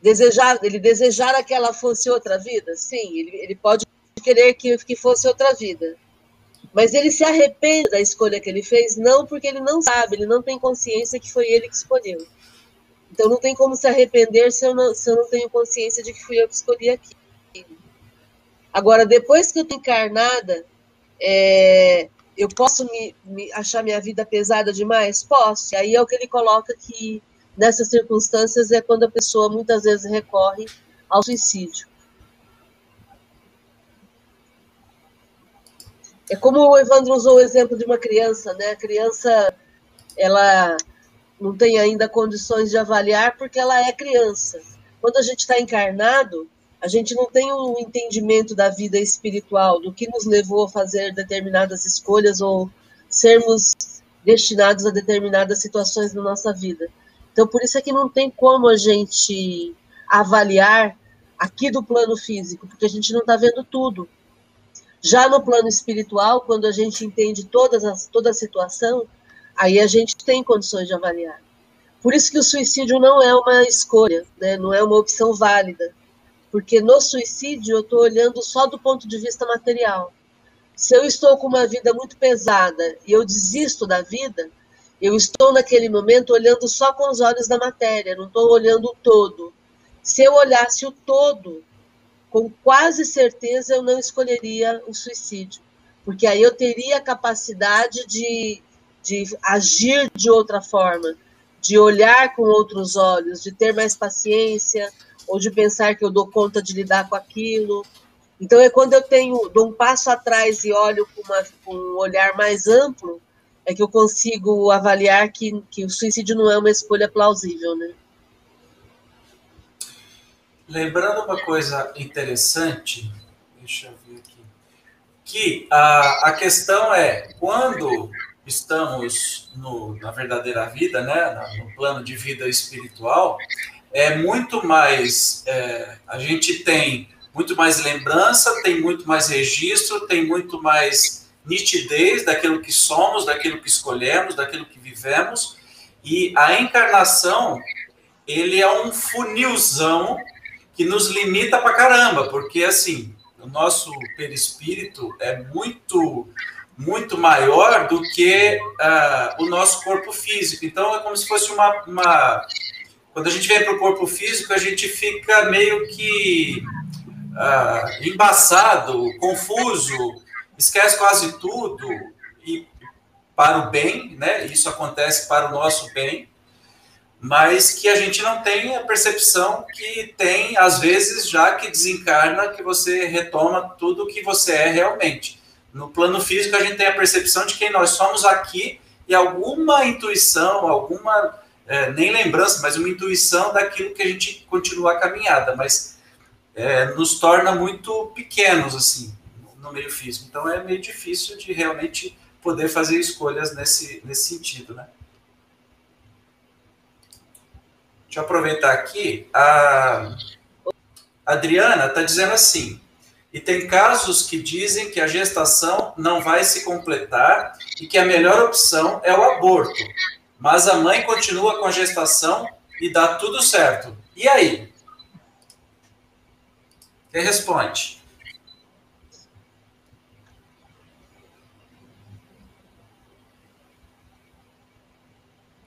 S2: desejar, ele desejar que ela fosse outra vida, sim, ele, ele pode querer que, que fosse outra vida. Mas ele se arrepende da escolha que ele fez, não porque ele não sabe, ele não tem consciência que foi ele que escolheu. Então não tem como se arrepender se eu não, se eu não tenho consciência de que fui eu que escolhi aqui. Agora, depois que eu estou encarnada, é, eu posso me, me, achar minha vida pesada demais? Posso. E aí é o que ele coloca que nessas circunstâncias é quando a pessoa muitas vezes recorre ao suicídio. É como o Evandro usou o exemplo de uma criança, né? A criança, ela não tem ainda condições de avaliar porque ela é criança. Quando a gente está encarnado, a gente não tem um entendimento da vida espiritual, do que nos levou a fazer determinadas escolhas ou sermos destinados a determinadas situações na nossa vida. Então, por isso é que não tem como a gente avaliar aqui do plano físico, porque a gente não está vendo tudo. Já no plano espiritual, quando a gente entende todas as, toda a situação, aí a gente tem condições de avaliar. Por isso que o suicídio não é uma escolha, né? não é uma opção válida, porque no suicídio eu estou olhando só do ponto de vista material. Se eu estou com uma vida muito pesada e eu desisto da vida, eu estou naquele momento olhando só com os olhos da matéria, não estou olhando o todo. Se eu olhasse o todo, com quase certeza eu não escolheria o suicídio, porque aí eu teria a capacidade de, de agir de outra forma, de olhar com outros olhos, de ter mais paciência, ou de pensar que eu dou conta de lidar com aquilo. Então é quando eu tenho dou um passo atrás e olho com, uma, com um olhar mais amplo, é que eu consigo avaliar que, que o suicídio não é uma escolha plausível, né?
S3: Lembrando uma coisa interessante, deixa eu ver aqui, que a, a questão é quando estamos no, na verdadeira vida, né, no plano de vida espiritual, é muito mais, é, a gente tem muito mais lembrança, tem muito mais registro, tem muito mais nitidez daquilo que somos, daquilo que escolhemos, daquilo que vivemos, e a encarnação, ele é um funilzão que nos limita pra caramba, porque assim, o nosso perispírito é muito muito maior do que uh, o nosso corpo físico. Então é como se fosse uma, uma... quando a gente vem para o corpo físico, a gente fica meio que uh, embaçado, confuso, esquece quase tudo e para o bem, né? Isso acontece para o nosso bem mas que a gente não tem a percepção que tem, às vezes, já que desencarna, que você retoma tudo o que você é realmente. No plano físico, a gente tem a percepção de quem nós somos aqui e alguma intuição, alguma, é, nem lembrança, mas uma intuição daquilo que a gente continua a caminhada, mas é, nos torna muito pequenos, assim, no meio físico. Então, é meio difícil de realmente poder fazer escolhas nesse, nesse sentido, né? Deixa eu aproveitar aqui. A Adriana está dizendo assim: e tem casos que dizem que a gestação não vai se completar e que a melhor opção é o aborto. Mas a mãe continua com a gestação e dá tudo certo. E aí? Quem responde?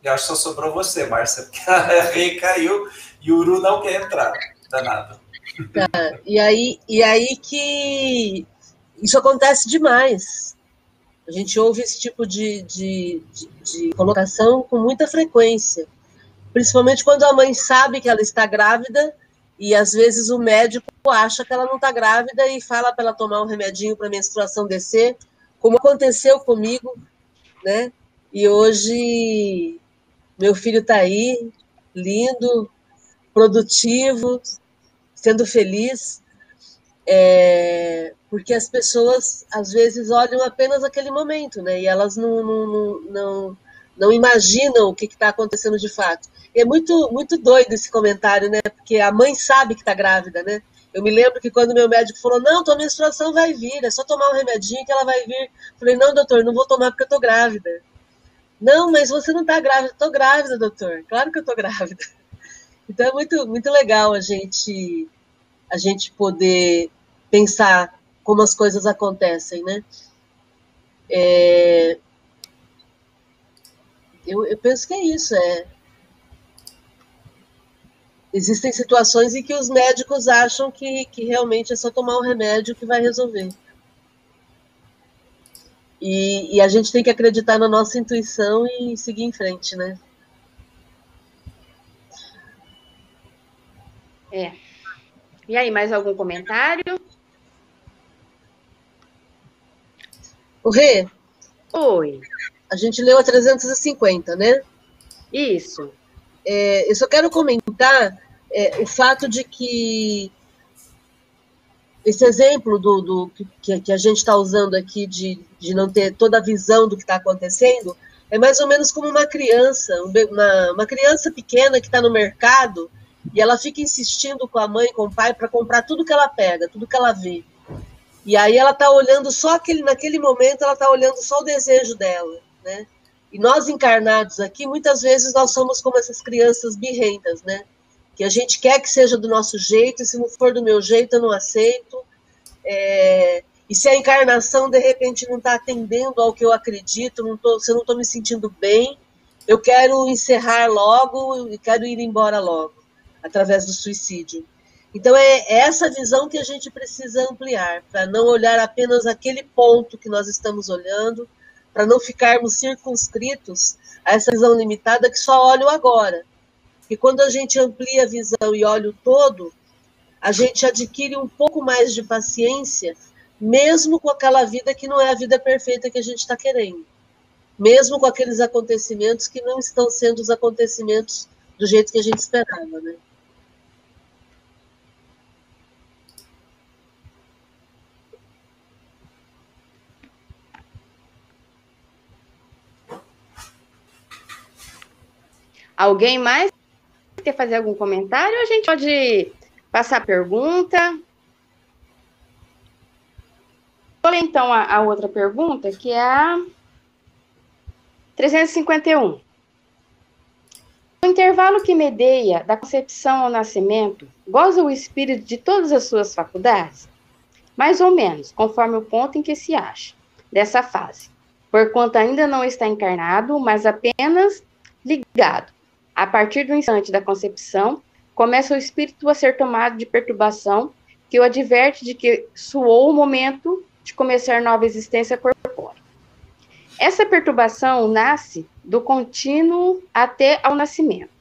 S3: Eu acho que só sobrou você, Márcia, porque a Rei caiu e o Uru não quer entrar. Danado.
S2: Tá. E, aí, e aí que isso acontece demais. A gente ouve esse tipo de, de, de, de colocação com muita frequência. Principalmente quando a mãe sabe que ela está grávida e às vezes o médico acha que ela não está grávida e fala para ela tomar um remedinho para a menstruação descer, como aconteceu comigo, né? E hoje meu filho está aí, lindo, produtivo, sendo feliz, é, porque as pessoas às vezes olham apenas aquele momento, né? E elas não, não, não, não imaginam o que está acontecendo de fato. E é muito, muito doido esse comentário, né? Porque a mãe sabe que está grávida, né? Eu me lembro que quando meu médico falou, não, tua menstruação vai vir, é só tomar um remedinho que ela vai vir. falei, não, doutor, não vou tomar porque eu tô grávida. Não, mas você não tá grávida. Tô grávida, doutor. Claro que eu tô grávida. Então é muito, muito legal a gente, a gente poder pensar como as coisas acontecem, né? É, eu, eu penso que é isso, é existem situações em que os médicos acham que, que realmente é só tomar um remédio que vai resolver. E, e, a gente tem que acreditar na nossa intuição e seguir em frente, né?
S1: É. E aí, mais algum comentário?
S2: O Rê?
S1: Oi.
S2: A gente leu a 350, né?
S1: Isso.
S2: É, eu só quero comentar é, o fato de que esse exemplo do, do que, que, a gente está usando aqui de, de não ter toda a visão do que está acontecendo é mais ou menos como uma criança, uma, uma criança pequena que está no mercado e ela fica insistindo com a mãe, com o pai, para comprar tudo que ela pega, tudo que ela vê. E aí ela está olhando só aquele, naquele momento, ela está olhando só o desejo dela, né? E nós encarnados aqui, muitas vezes nós somos como essas crianças birrentas, né? que a gente quer que seja do nosso jeito, e se não for do meu jeito, eu não aceito. É, e se a encarnação, de repente, não está atendendo ao que eu acredito, não tô, se eu não estou me sentindo bem, eu quero encerrar logo e quero ir embora logo, através do suicídio. Então, é essa visão que a gente precisa ampliar, para não olhar apenas aquele ponto que nós estamos olhando, para não ficarmos circunscritos a essa visão limitada que só olha o agora que quando a gente amplia a visão e olha o todo, a gente adquire um pouco mais de paciência, mesmo com aquela vida que não é a vida perfeita que a gente está querendo. Mesmo com aqueles acontecimentos que não estão sendo os acontecimentos do jeito que a gente esperava, né?
S1: Alguém mais quer fazer algum comentário, a gente pode passar a pergunta. Vou ler então a, a outra pergunta, que é a 351. No intervalo que medeia da concepção ao nascimento, goza o espírito de todas as suas faculdades? Mais ou menos, conforme o ponto em que se acha, dessa fase, porquanto ainda não está encarnado, mas apenas ligado a partir do instante da concepção, começa o espírito a ser tomado de perturbação que o adverte de que suou o momento de começar nova existência corpórea. Essa perturbação nasce do contínuo até ao nascimento.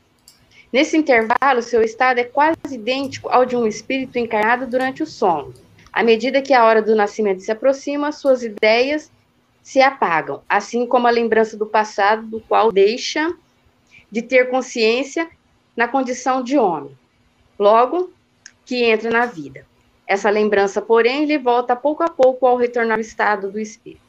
S1: Nesse intervalo, seu estado é quase idêntico ao de um espírito encarnado durante o sono. À medida que a hora do nascimento se aproxima, suas ideias se apagam, assim como a lembrança do passado, do qual deixa de ter consciência na condição de homem, logo que entra na vida. Essa lembrança, porém, lhe volta pouco a pouco ao retornar ao estado do espírito.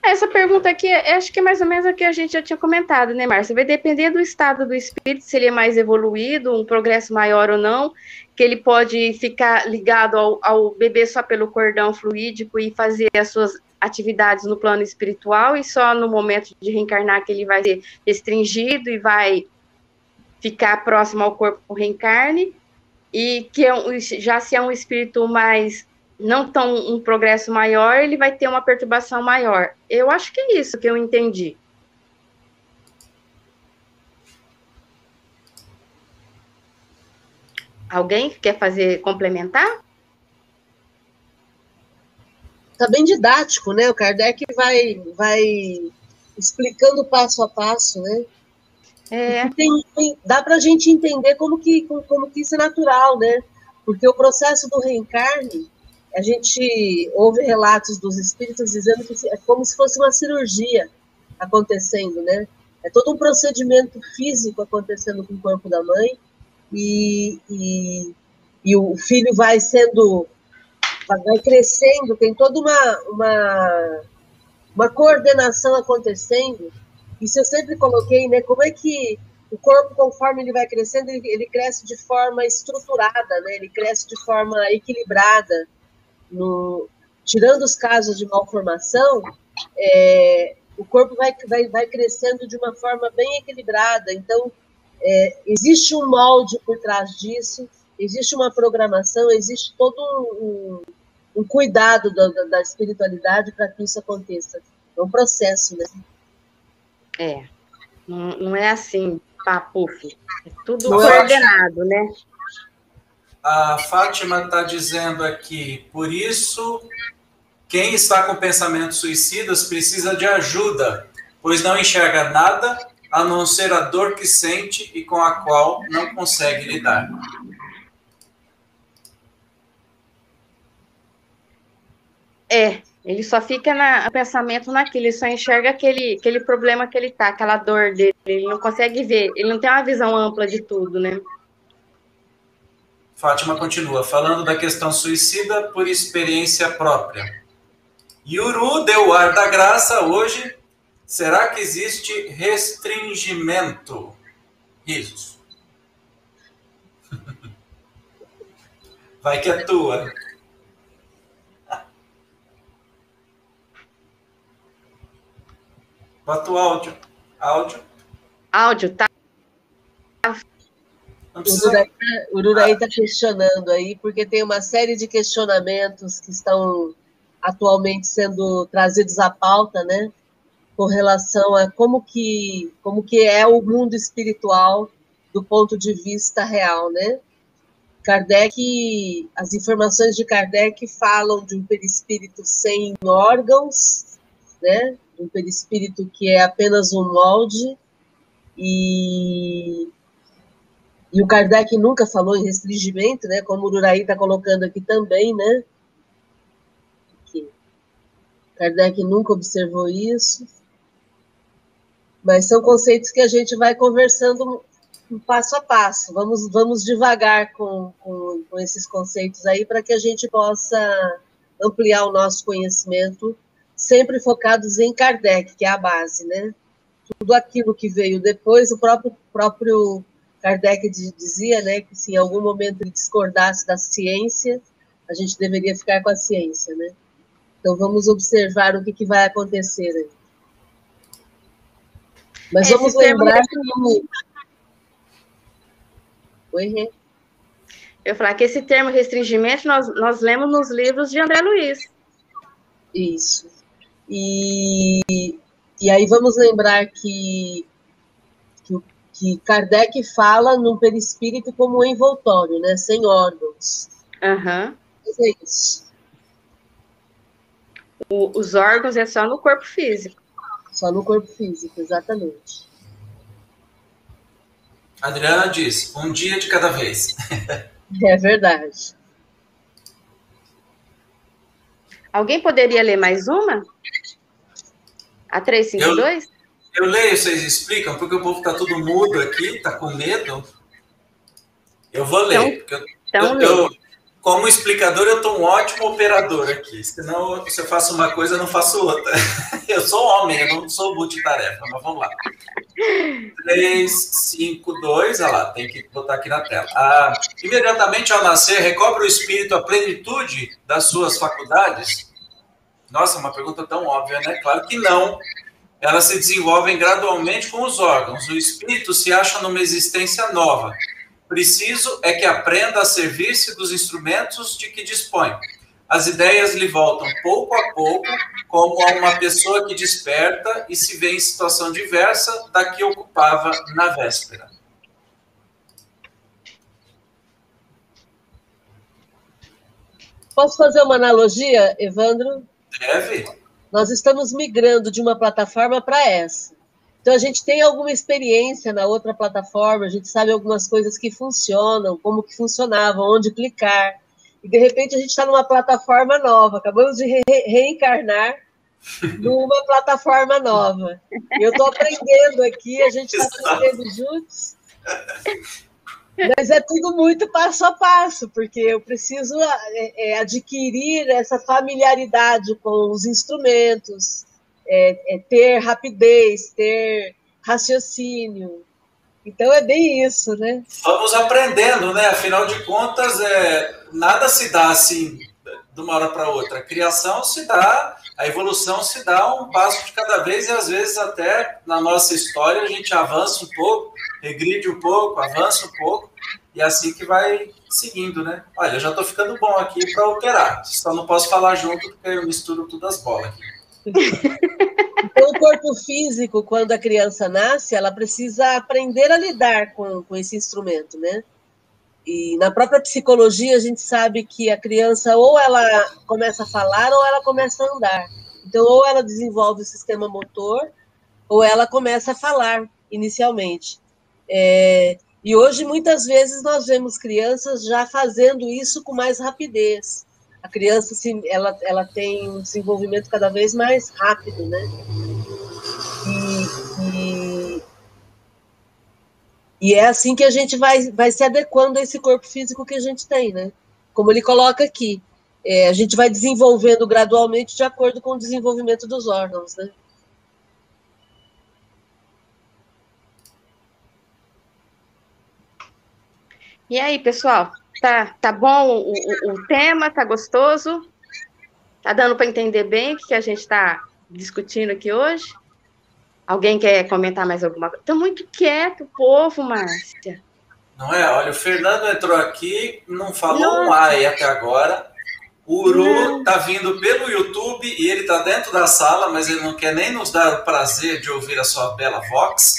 S1: Essa pergunta aqui, acho que é mais ou menos a que a gente já tinha comentado, né, Márcia? Vai depender do estado do espírito, se ele é mais evoluído, um progresso maior ou não, que ele pode ficar ligado ao, ao bebê só pelo cordão fluídico e fazer as suas atividades no plano espiritual e só no momento de reencarnar que ele vai ser restringido e vai ficar próximo ao corpo reencarne e que é já se é um espírito mais não tão um progresso maior, ele vai ter uma perturbação maior. Eu acho que é isso que eu entendi. Alguém quer fazer complementar?
S2: Tá bem didático, né? O Kardec vai, vai explicando passo a passo, né? É. Tem, tem, dá para a gente entender como que, como, como, que isso é natural, né? Porque o processo do reencarne, a gente ouve relatos dos espíritos dizendo que é como se fosse uma cirurgia acontecendo, né? É todo um procedimento físico acontecendo com o corpo da mãe e, e, e o filho vai sendo vai crescendo, tem toda uma, uma, uma coordenação acontecendo. Isso eu sempre coloquei, né? Como é que o corpo, conforme ele vai crescendo, ele, ele, cresce de forma estruturada, né? ele cresce de forma equilibrada. No, tirando os casos de malformação, é, o corpo vai, vai, vai crescendo de uma forma bem equilibrada. Então, é, existe um molde por trás disso, existe uma programação, existe todo um, um cuidado da, da espiritualidade para que isso aconteça. É um processo, né?
S1: É. Não, não é assim, papuf. É tudo não é coordenado, é. né?
S3: A Fátima está dizendo aqui, por isso, quem está com pensamentos suicidas precisa de ajuda, pois não enxerga nada a não ser a dor que sente e com a qual não consegue lidar.
S1: É, ele só fica no pensamento naquilo, ele só enxerga aquele, aquele problema que ele tá, aquela dor dele, ele não consegue ver, ele não tem uma visão ampla de tudo, né?
S3: Fátima continua, falando da questão suicida por experiência própria. Yuru deu o ar da graça hoje. Será que existe restringimento? Risos. Vai que é tua. Bota o áudio. Áudio.
S1: Áudio, tá.
S2: O Ururaí está questionando aí, porque tem uma série de questionamentos que estão atualmente sendo trazidos à pauta, né? Com relação a como que, como que é o mundo espiritual do ponto de vista real, né? Kardec, as informações de Kardec falam de um perispírito sem órgãos, né? Um perispírito que é apenas um molde, e, e o Kardec nunca falou em restringimento, né, como o Uraí está colocando aqui também, né, que Kardec nunca observou isso, mas são conceitos que a gente vai conversando passo a passo, vamos, vamos devagar com, com, com esses conceitos aí, para que a gente possa ampliar o nosso conhecimento sempre focados em Kardec, que é a base, né? Tudo aquilo que veio depois, o próprio, próprio Kardec dizia, né, que se em algum momento ele discordasse da ciência, a gente deveria ficar com a ciência, né? Então vamos observar o que, que vai acontecer aí. Mas vamos lembrar que.
S1: Oi, Rê. Eu falar que esse termo restringimento nós, nós lemos nos livros de André Luiz.
S2: Isso. E, e aí vamos lembrar que, que, que Kardec fala no perispírito como um envoltório, né? Sem órgãos.
S1: Uhum.
S2: é isso.
S1: O, os órgãos é só no corpo físico.
S2: Só no corpo físico, exatamente.
S3: Adriana diz, um dia de cada vez.
S2: é verdade.
S1: Alguém poderia ler mais uma? A 352?
S3: Eu, eu leio, vocês explicam, porque o povo está tudo mudo aqui, está com medo. Eu vou ler. Então, eu, então eu, eu, como explicador, eu estou um ótimo operador aqui. Senão, se eu faço uma coisa, eu não faço outra. Eu sou homem, eu não sou multitarefa, mas vamos lá. 3, 5, 2, olha lá, tem que botar aqui na tela. Ah, imediatamente ao nascer, recobre o espírito a plenitude das suas faculdades? Nossa, uma pergunta tão óbvia, né? Claro que não. Elas se desenvolvem gradualmente com os órgãos. O espírito se acha numa existência nova. Preciso é que aprenda a servir-se dos instrumentos de que dispõe. As ideias lhe voltam pouco a pouco, como a uma pessoa que desperta e se vê em situação diversa da que ocupava na véspera.
S2: Posso fazer uma analogia, Evandro?
S3: Deve.
S2: Nós estamos migrando de uma plataforma para essa. Então a gente tem alguma experiência na outra plataforma, a gente sabe algumas coisas que funcionam, como que funcionavam, onde clicar. E de repente a gente está numa plataforma nova, acabamos de re reencarnar numa plataforma nova. Eu estou aprendendo aqui, a gente está aprendendo juntos. Mas é tudo muito passo a passo, porque eu preciso é, é, adquirir essa familiaridade com os instrumentos, é, é ter rapidez, ter raciocínio. Então é bem isso, né?
S3: Vamos aprendendo, né? Afinal de contas, é, nada se dá assim de uma hora para outra. A criação se dá, a evolução se dá um passo de cada vez e às vezes até na nossa história a gente avança um pouco, regride um pouco, avança um pouco e é assim que vai seguindo, né? Olha, eu já estou ficando bom aqui para operar, só não posso falar junto porque eu misturo todas as bolas aqui.
S2: Então, o corpo físico, quando a criança nasce, ela precisa aprender a lidar com, com esse instrumento, né? E na própria psicologia a gente sabe que a criança ou ela começa a falar ou ela começa a andar. Então, ou ela desenvolve o sistema motor ou ela começa a falar inicialmente. É, e hoje, muitas vezes, nós vemos crianças já fazendo isso com mais rapidez. A criança ela, ela tem um desenvolvimento cada vez mais rápido, né? E é assim que a gente vai, vai se adequando a esse corpo físico que a gente tem, né? Como ele coloca aqui, é, a gente vai desenvolvendo gradualmente de acordo com o desenvolvimento dos órgãos, né?
S1: E aí, pessoal, tá, tá bom o, o, o tema? Tá gostoso? Tá dando para entender bem o que a gente está discutindo aqui hoje? Alguém quer comentar mais alguma coisa? Está muito quieto o povo, Márcia.
S3: Não é? Olha, o Fernando entrou aqui, não falou Nossa. um ai até agora. O Uru está vindo pelo YouTube e ele está dentro da sala, mas ele não quer nem nos dar o prazer de ouvir a sua bela voz.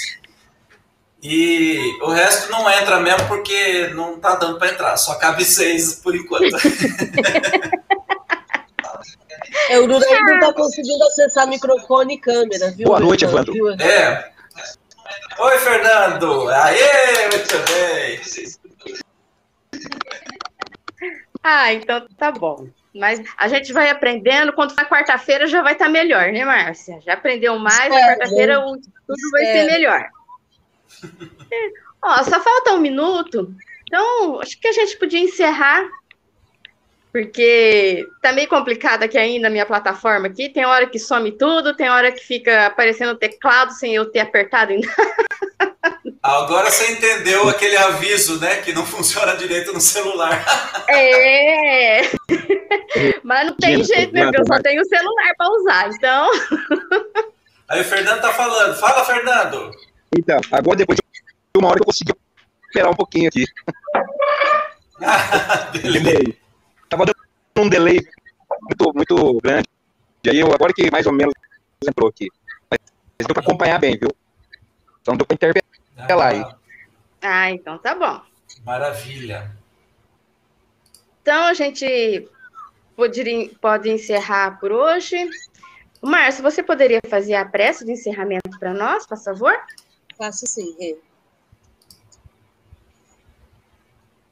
S3: E o resto não entra mesmo porque não está dando para entrar, só cabe seis por enquanto.
S2: É, o Lula não está conseguindo acessar microfone e câmera, viu?
S4: Boa noite, Evandro.
S3: É. Oi, Fernando. Aê, muito bem.
S1: Ah, então tá bom. Mas a gente vai aprendendo. Quando for quarta-feira já vai estar tá melhor, né, Márcia? Já aprendeu mais, quarta-feira tudo vai ser melhor. Ó, só falta um minuto. Então, acho que a gente podia encerrar porque tá meio complicado aqui ainda a minha plataforma aqui. Tem hora que some tudo, tem hora que fica aparecendo o teclado sem eu ter apertado ainda.
S3: Agora você entendeu aquele aviso, né? Que não funciona direito no celular.
S1: É. Mas não tem jeito, né? Porque eu só tenho o celular para usar, então.
S3: Aí o Fernando tá falando. Fala, Fernando.
S4: Então, agora depois de uma hora eu consegui esperar um pouquinho aqui. Beleza tava dando um delay muito, muito grande. E aí eu, agora que mais ou menos entrou aqui. Mas deu para acompanhar bem, viu? Então deu para interpelar aí.
S1: Ah, então tá bom.
S3: Maravilha.
S1: Então a gente pode, pode encerrar por hoje. Márcio, você poderia fazer a prece de encerramento para nós, por favor?
S2: Faço sim, Rê.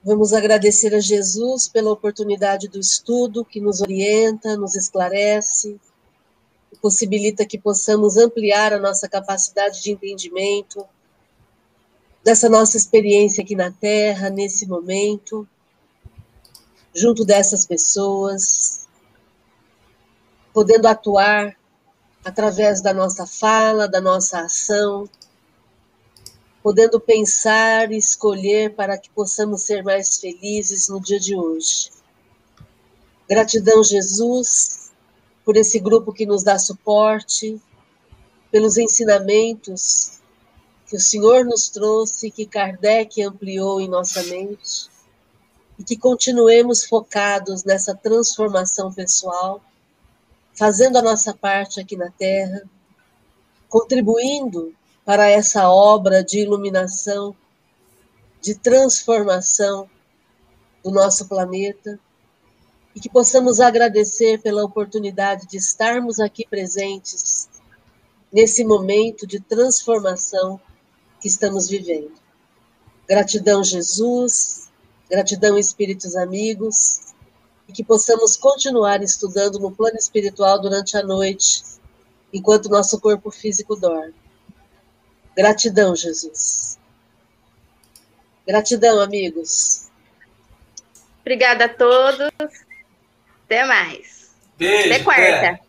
S2: Vamos agradecer a Jesus pela oportunidade do estudo que nos orienta, nos esclarece, possibilita que possamos ampliar a nossa capacidade de entendimento dessa nossa experiência aqui na Terra, nesse momento, junto dessas pessoas, podendo atuar através da nossa fala, da nossa ação, podendo pensar e escolher para que possamos ser mais felizes no dia de hoje. Gratidão, Jesus, por esse grupo que nos dá suporte, pelos ensinamentos que o Senhor nos trouxe, que Kardec ampliou em nossa mente, e que continuemos focados nessa transformação pessoal, fazendo a nossa parte aqui na Terra, contribuindo para essa obra de iluminação, de transformação do nosso planeta e que possamos agradecer pela oportunidade de estarmos aqui presentes nesse momento de transformação que estamos vivendo. Gratidão, Jesus, gratidão, espíritos amigos, e que possamos continuar estudando no plano espiritual durante a noite, enquanto nosso corpo físico dorme. Gratidão, Jesus. Gratidão, amigos.
S1: Obrigada a todos. Até mais.
S3: Beijo.
S1: Até quarta. Até.